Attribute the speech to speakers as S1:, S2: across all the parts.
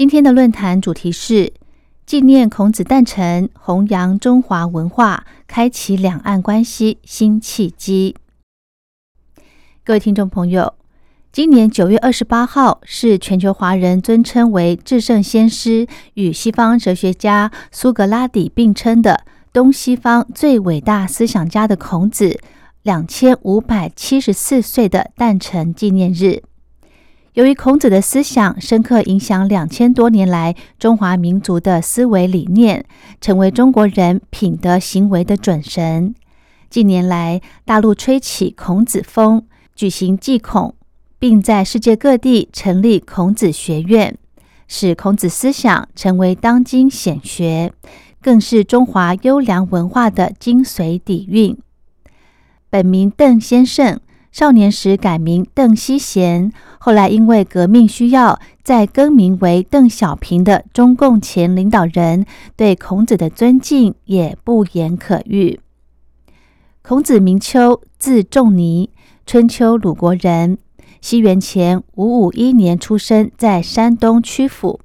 S1: 今天的论坛主题是纪念孔子诞辰，弘扬中华文化，开启两岸关系新契机。各位听众朋友，今年九月二十八号是全球华人尊称为至圣先师与西方哲学家苏格拉底并称的东西方最伟大思想家的孔子。两千五百七十四岁的诞辰纪念日，由于孔子的思想深刻影响两千多年来中华民族的思维理念，成为中国人品德行为的准绳。近年来，大陆吹起孔子风，举行祭孔，并在世界各地成立孔子学院，使孔子思想成为当今显学，更是中华优良文化的精髓底蕴。本名邓先生，少年时改名邓希贤，后来因为革命需要，再更名为邓小平的中共前领导人，对孔子的尊敬也不言可喻。孔子名丘，字仲尼，春秋鲁国人，西元前五五一年出生在山东曲阜。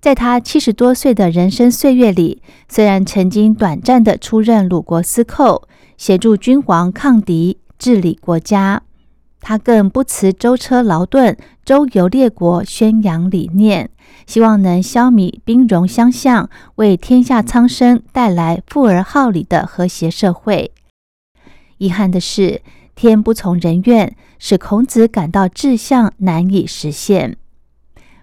S1: 在他七十多岁的人生岁月里，虽然曾经短暂的出任鲁国司寇。协助君王抗敌、治理国家，他更不辞舟车劳顿，周游列国，宣扬理念，希望能消弭兵戎相向，为天下苍生带来富而好礼的和谐社会。遗憾的是，天不从人愿，使孔子感到志向难以实现。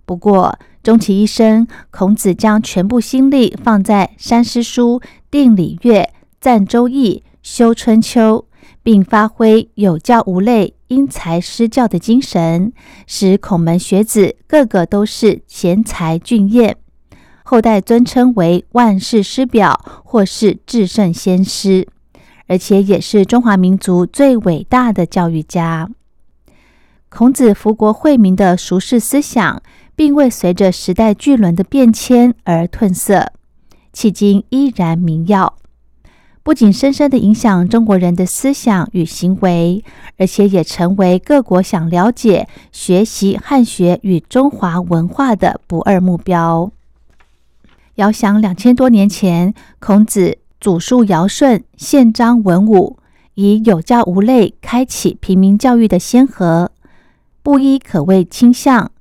S1: 不过，终其一生，孔子将全部心力放在三诗书、定礼乐、赞周易。修春秋，并发挥有教无类、因材施教的精神，使孔门学子个个都是贤才俊彦，后代尊称为万世师表或是至圣先师，而且也是中华民族最伟大的教育家。孔子福国惠民的俗世思想，并未随着时代巨轮的变迁而褪色，迄今依然明耀。不仅深深的影响中国人的思想与行为，而且也成为各国想了解、学习汉学与中华文化的不二目标。遥想两千多年前，孔子祖述尧舜、宪章文武，以有教无类开启平民教育的先河，布衣可谓倾向。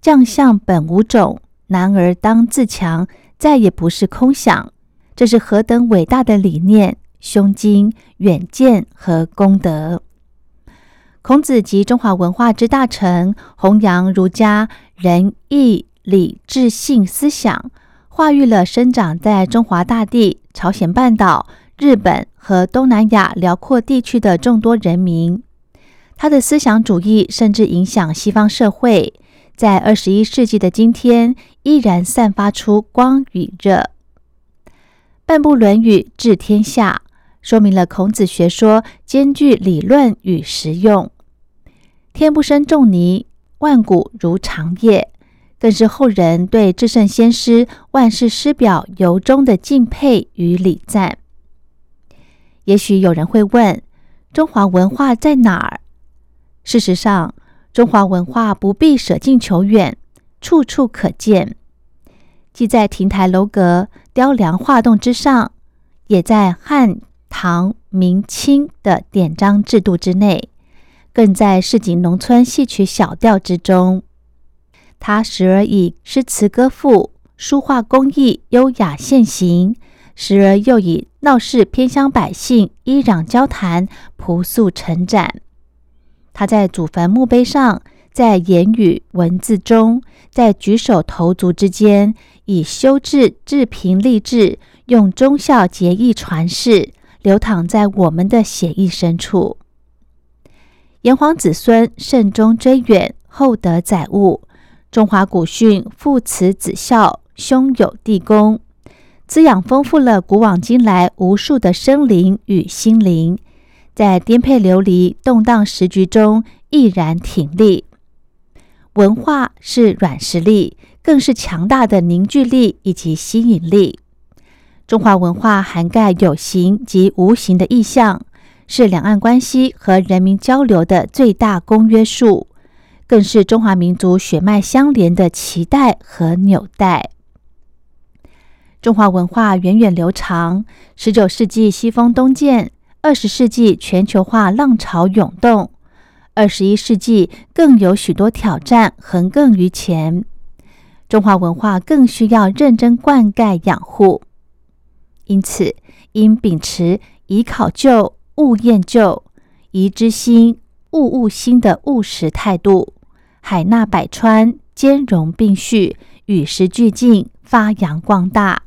S1: 将相本无种，男儿当自强，再也不是空想。这是何等伟大的理念、胸襟、远见和功德！孔子及中华文化之大成，弘扬儒家仁义礼智信思想，化育了生长在中华大地、朝鲜半岛、日本和东南亚辽阔地区的众多人民。他的思想主义甚至影响西方社会，在二十一世纪的今天，依然散发出光与热。半部《论语》治天下，说明了孔子学说兼具理论与实用。天不生仲尼，万古如长夜，更是后人对至圣先师万世师表由衷的敬佩与礼赞。也许有人会问：中华文化在哪儿？事实上，中华文化不必舍近求远，处处可见。既在亭台楼阁、雕梁画栋之上，也在汉、唐、明、清的典章制度之内，更在市井农村戏曲小调之中。它时而以诗词歌赋、书画工艺优雅现形，时而又以闹市偏乡百姓依壤交谈朴素陈展。他在祖坟墓碑上。在言语文字中，在举手投足之间，以修治治平励志，用忠孝节义传世，流淌在我们的血液深处。炎黄子孙慎终追远，厚德载物，中华古训父慈子孝，兄友弟恭，滋养丰富了古往今来无数的生灵与心灵，在颠沛流离、动荡时局中毅然挺立。文化是软实力，更是强大的凝聚力以及吸引力。中华文化涵盖有形及无形的意象，是两岸关系和人民交流的最大公约数，更是中华民族血脉相连的脐带和纽带。中华文化源远流长，十九世纪西风东渐，二十世纪全球化浪潮涌动。二十一世纪更有许多挑战横亘于前，中华文化更需要认真灌溉养护。因此，应秉持“宜考究，勿厌旧；宜知新，勿误新”的务实态度，海纳百川，兼容并蓄，与时俱进，发扬光大，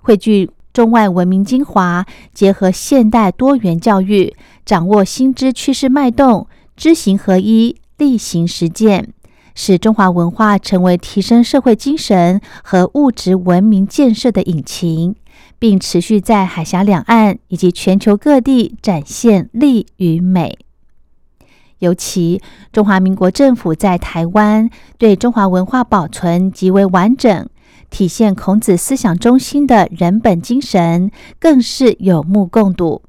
S1: 汇聚中外文明精华，结合现代多元教育，掌握新知趋势脉动。知行合一，力行实践，使中华文化成为提升社会精神和物质文明建设的引擎，并持续在海峡两岸以及全球各地展现力与美。尤其中华民国政府在台湾对中华文化保存极为完整，体现孔子思想中心的人本精神，更是有目共睹。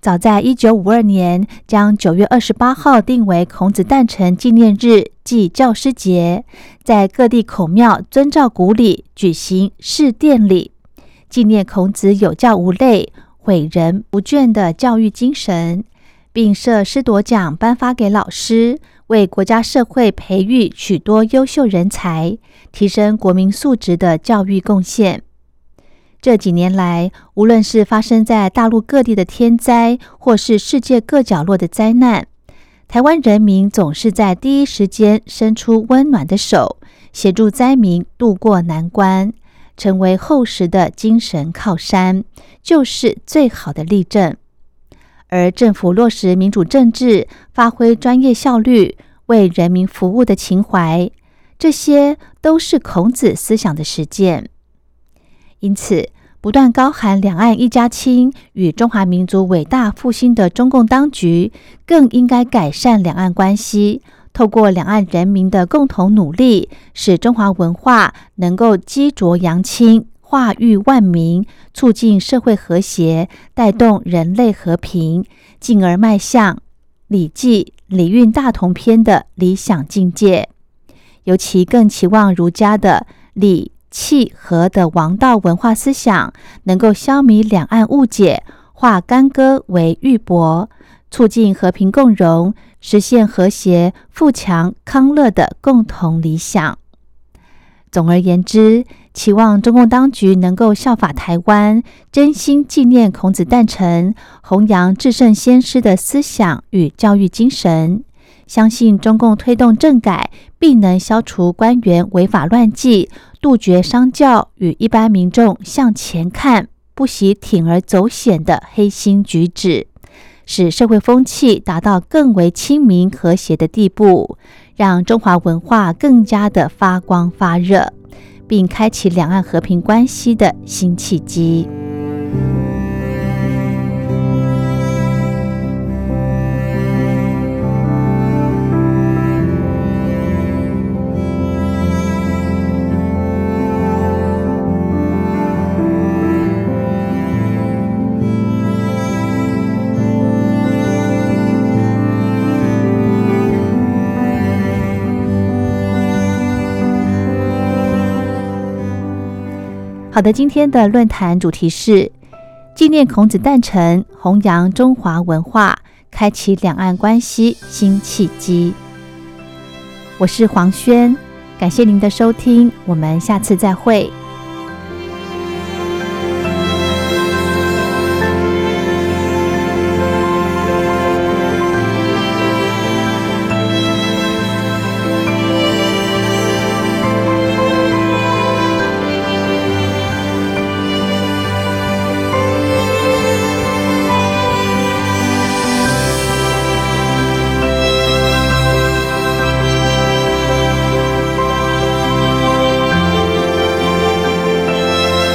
S1: 早在一九五二年，将九月二十八号定为孔子诞辰纪念日，即教师节，在各地孔庙遵照古礼举行试殿礼，纪念孔子有教无类、诲人不倦的教育精神，并设师铎奖颁发给老师，为国家社会培育许多优秀人才，提升国民素质的教育贡献。这几年来，无论是发生在大陆各地的天灾，或是世界各角落的灾难，台湾人民总是在第一时间伸出温暖的手，协助灾民渡过难关，成为厚实的精神靠山，就是最好的例证。而政府落实民主政治，发挥专业效率，为人民服务的情怀，这些都是孔子思想的实践。因此，不断高喊“两岸一家亲”与中华民族伟大复兴的中共当局，更应该改善两岸关系，透过两岸人民的共同努力，使中华文化能够积浊扬清，化育万民，促进社会和谐，带动人类和平，进而迈向《礼记·礼运大同篇》的理想境界。尤其更期望儒家的礼。契合的王道文化思想，能够消弭两岸误解，化干戈为玉帛，促进和平共荣，实现和谐、富强、康乐的共同理想。总而言之，期望中共当局能够效法台湾，真心纪念孔子诞辰，弘扬至圣先师的思想与教育精神。相信中共推动政改，必能消除官员违法乱纪，杜绝商教与一般民众向前看、不惜铤而走险的黑心举止，使社会风气达到更为亲民和谐的地步，让中华文化更加的发光发热，并开启两岸和平关系的新契机。好的，今天的论坛主题是纪念孔子诞辰，弘扬中华文化，开启两岸关系新契机。我是黄轩，感谢您的收听，我们下次再会。